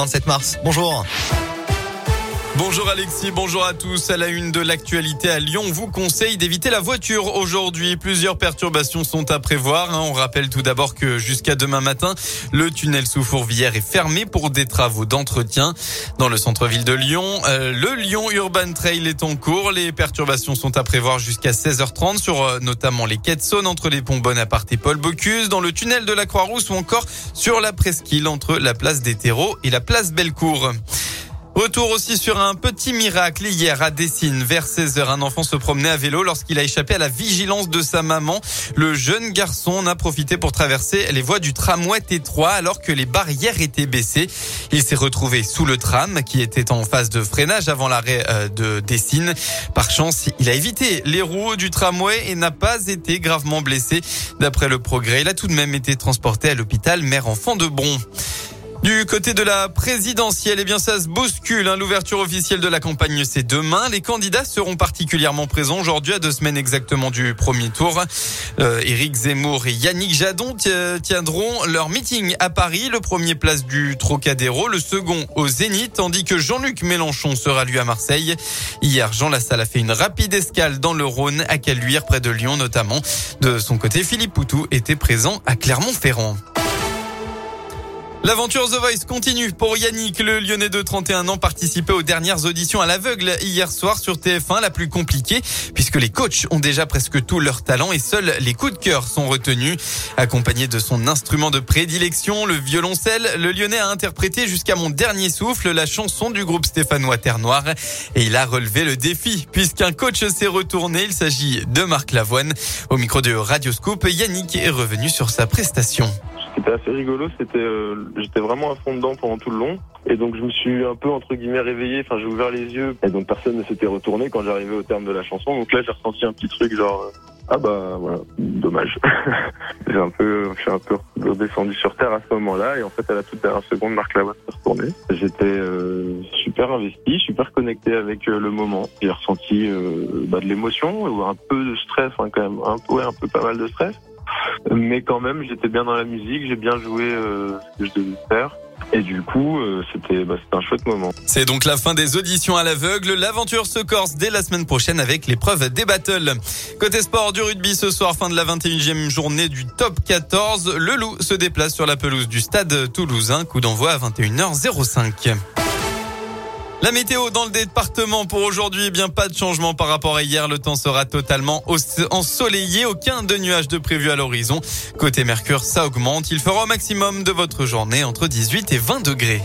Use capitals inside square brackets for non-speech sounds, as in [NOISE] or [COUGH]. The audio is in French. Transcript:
27 mars. Bonjour. Bonjour Alexis, bonjour à tous. À la une de l'actualité à Lyon, on vous conseille d'éviter la voiture aujourd'hui. Plusieurs perturbations sont à prévoir. Hein. On rappelle tout d'abord que jusqu'à demain matin, le tunnel sous Fourvière est fermé pour des travaux d'entretien. Dans le centre-ville de Lyon, euh, le Lyon Urban Trail est en cours. Les perturbations sont à prévoir jusqu'à 16h30 sur euh, notamment les quais de Saône entre les ponts Bonaparte et Paul Bocuse, dans le tunnel de la Croix-Rousse ou encore sur la presqu'île entre la place des terreaux et la place Bellecour. Retour aussi sur un petit miracle. Hier à Dessine, vers 16h, un enfant se promenait à vélo lorsqu'il a échappé à la vigilance de sa maman. Le jeune garçon en a profité pour traverser les voies du tramway T3 alors que les barrières étaient baissées. Il s'est retrouvé sous le tram qui était en phase de freinage avant l'arrêt euh, de Dessine. Par chance, il a évité les roues du tramway et n'a pas été gravement blessé. D'après le progrès, il a tout de même été transporté à l'hôpital mère-enfant de Bron. Du côté de la présidentielle, eh bien ça se bouscule. Hein. L'ouverture officielle de la campagne, c'est demain. Les candidats seront particulièrement présents aujourd'hui, à deux semaines exactement du premier tour. Euh, Éric Zemmour et Yannick Jadon tiendront leur meeting à Paris, le premier place du Trocadéro, le second au Zénith, tandis que Jean-Luc Mélenchon sera lui à Marseille. Hier, Jean Lassalle a fait une rapide escale dans le Rhône, à Caluire, près de Lyon notamment. De son côté, Philippe Poutou était présent à Clermont-Ferrand. L'aventure The Voice continue pour Yannick, le Lyonnais de 31 ans, participé aux dernières auditions à l'aveugle hier soir sur TF1, la plus compliquée, puisque les coachs ont déjà presque tout leur talent et seuls les coups de cœur sont retenus. Accompagné de son instrument de prédilection, le violoncelle, le Lyonnais a interprété jusqu'à mon dernier souffle la chanson du groupe stéphanois Terre Noire et il a relevé le défi, puisqu'un coach s'est retourné. Il s'agit de Marc Lavoine. Au micro de Radioscope, Yannick est revenu sur sa prestation c'était assez rigolo. C'était, euh, j'étais vraiment à fond dedans pendant tout le long. Et donc je me suis un peu entre guillemets réveillé. Enfin, j'ai ouvert les yeux. Et donc personne ne s'était retourné quand j'arrivais au terme de la chanson. Donc là, j'ai ressenti un petit truc genre. Euh, ah bah voilà, dommage. [LAUGHS] j'ai un peu, je suis un peu redescendu sur terre à ce moment-là et en fait à la toute dernière seconde, Marc Lavoie s'est retourné. J'étais euh, super investi, super connecté avec le moment. J'ai ressenti bah, de l'émotion ou un peu de stress, hein, quand même, un peu, un peu pas mal de stress. Mais quand même, j'étais bien dans la musique, j'ai bien joué euh, ce que je devais faire. Et du coup, euh, c'était bah, un chouette moment. C'est donc la fin des auditions à l'aveugle. L'aventure se corse dès la semaine prochaine avec l'épreuve des battles. Côté sport du rugby ce soir, fin de la 21e journée du top 14. Le Loup se déplace sur la pelouse du stade toulousain. Coup d'envoi à 21h05. La météo dans le département pour aujourd'hui, eh bien pas de changement par rapport à hier. Le temps sera totalement ensoleillé, aucun de nuages de prévu à l'horizon. Côté Mercure, ça augmente. Il fera au maximum de votre journée entre 18 et 20 degrés.